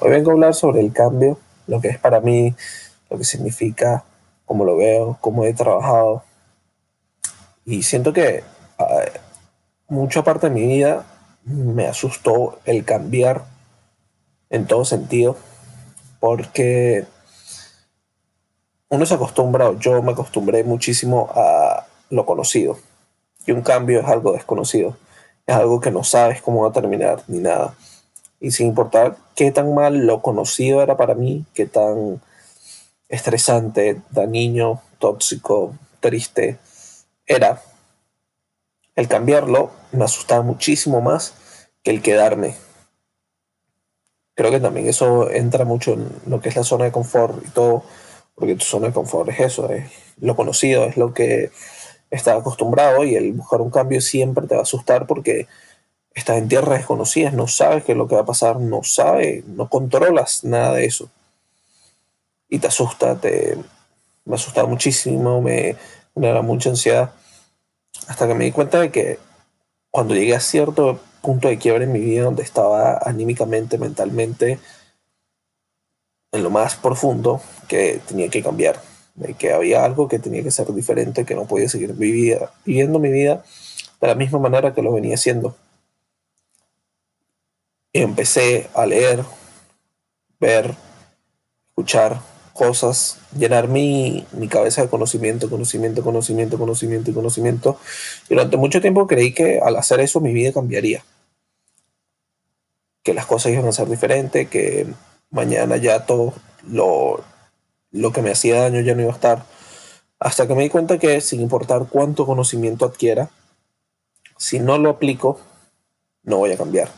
Hoy vengo a hablar sobre el cambio, lo que es para mí, lo que significa, cómo lo veo, cómo he trabajado. Y siento que ah, mucha parte de mi vida me asustó el cambiar en todo sentido, porque uno se acostumbra, yo me acostumbré muchísimo a lo conocido, y un cambio es algo desconocido, es algo que no sabes cómo va a terminar ni nada. Y sin importar qué tan mal lo conocido era para mí, qué tan estresante, dañino, tóxico, triste era, el cambiarlo me asustaba muchísimo más que el quedarme. Creo que también eso entra mucho en lo que es la zona de confort y todo, porque tu zona de confort es eso, es lo conocido, es lo que estás acostumbrado y el buscar un cambio siempre te va a asustar porque estás en tierras desconocidas, no sabes qué es lo que va a pasar, no sabes, no controlas nada de eso. Y te asusta, te, me asustaba muchísimo, me, me da mucha ansiedad. Hasta que me di cuenta de que cuando llegué a cierto punto de quiebre en mi vida, donde estaba anímicamente, mentalmente, en lo más profundo, que tenía que cambiar, de que había algo que tenía que ser diferente, que no podía seguir viviendo mi vida de la misma manera que lo venía haciendo. Empecé a leer, ver, escuchar cosas, llenar mi, mi, cabeza de conocimiento, conocimiento, conocimiento, conocimiento y conocimiento. Durante mucho tiempo creí que al hacer eso mi vida cambiaría. Que las cosas iban a ser diferentes, que mañana ya todo lo, lo que me hacía daño ya no iba a estar. Hasta que me di cuenta que sin importar cuánto conocimiento adquiera, si no lo aplico, no voy a cambiar.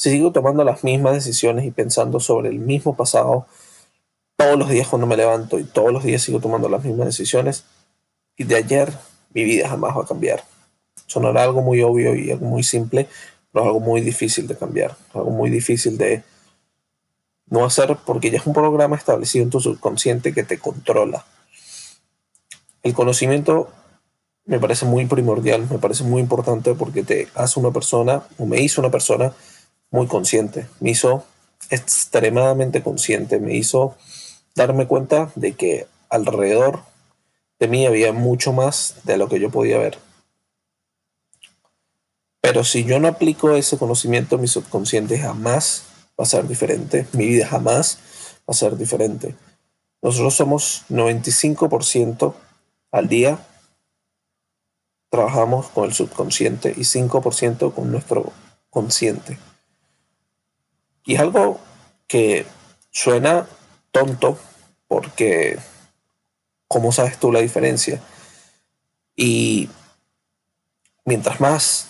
Si sigo tomando las mismas decisiones y pensando sobre el mismo pasado todos los días cuando me levanto y todos los días sigo tomando las mismas decisiones, y de ayer mi vida jamás va a cambiar. Sonará algo muy obvio y algo muy simple, pero es algo muy difícil de cambiar, algo muy difícil de no hacer porque ya es un programa establecido en tu subconsciente que te controla. El conocimiento me parece muy primordial, me parece muy importante porque te hace una persona, o me hizo una persona muy consciente, me hizo extremadamente consciente, me hizo darme cuenta de que alrededor de mí había mucho más de lo que yo podía ver. Pero si yo no aplico ese conocimiento, mi subconsciente jamás va a ser diferente, mi vida jamás va a ser diferente. Nosotros somos 95% al día, trabajamos con el subconsciente y 5% con nuestro consciente. Y es algo que suena tonto porque ¿cómo sabes tú la diferencia? Y mientras más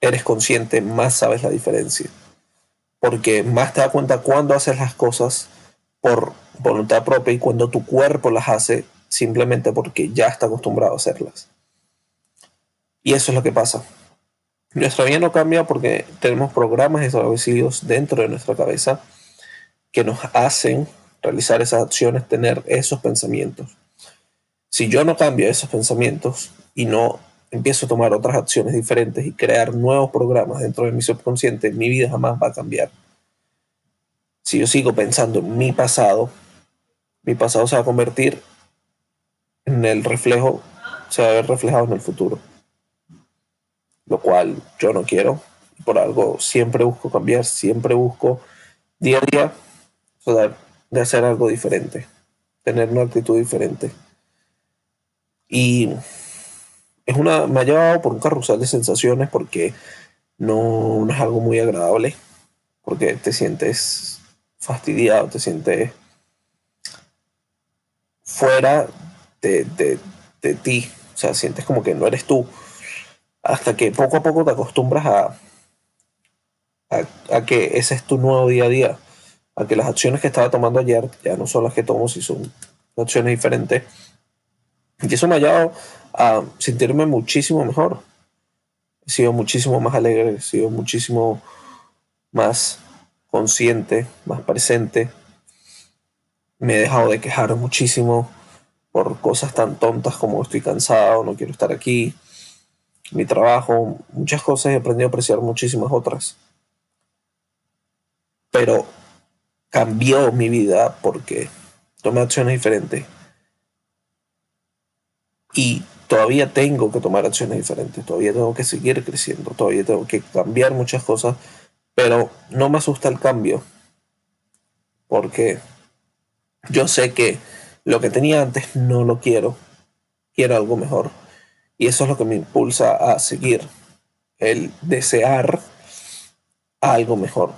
eres consciente, más sabes la diferencia porque más te das cuenta cuando haces las cosas por voluntad propia y cuando tu cuerpo las hace simplemente porque ya está acostumbrado a hacerlas. Y eso es lo que pasa. Nuestra vida no cambia porque tenemos programas establecidos dentro de nuestra cabeza que nos hacen realizar esas acciones, tener esos pensamientos. Si yo no cambio esos pensamientos y no empiezo a tomar otras acciones diferentes y crear nuevos programas dentro de mi subconsciente, mi vida jamás va a cambiar. Si yo sigo pensando en mi pasado, mi pasado se va a convertir en el reflejo, se va a ver reflejado en el futuro. Lo cual yo no quiero. Por algo siempre busco cambiar, siempre busco día a día de hacer algo diferente, tener una actitud diferente. Y es una, me ha llevado por un carrusel de sensaciones porque no, es algo muy agradable, porque te sientes fastidiado, te sientes fuera de, ti, o sea, sientes como que no eres tú, hasta que poco a poco te acostumbras a, a, que ese es tu nuevo día a día, a que las acciones que estaba tomando ayer ya no son las que tomo, si son acciones diferentes. Y eso me ha llevado a sentirme muchísimo mejor. He sido muchísimo más alegre, he sido muchísimo más consciente, más presente. Me he dejado de quejar muchísimo por cosas tan tontas como estoy cansado, no quiero estar aquí, mi trabajo, muchas cosas he aprendido a apreciar muchísimas otras. Pero cambió mi vida porque tomé acciones diferentes. Y todavía tengo que tomar acciones diferentes, todavía tengo que seguir creciendo, todavía tengo que cambiar muchas cosas, pero no me asusta el cambio, porque yo sé que lo que tenía antes no lo quiero, quiero algo mejor. Y eso es lo que me impulsa a seguir, el desear algo mejor.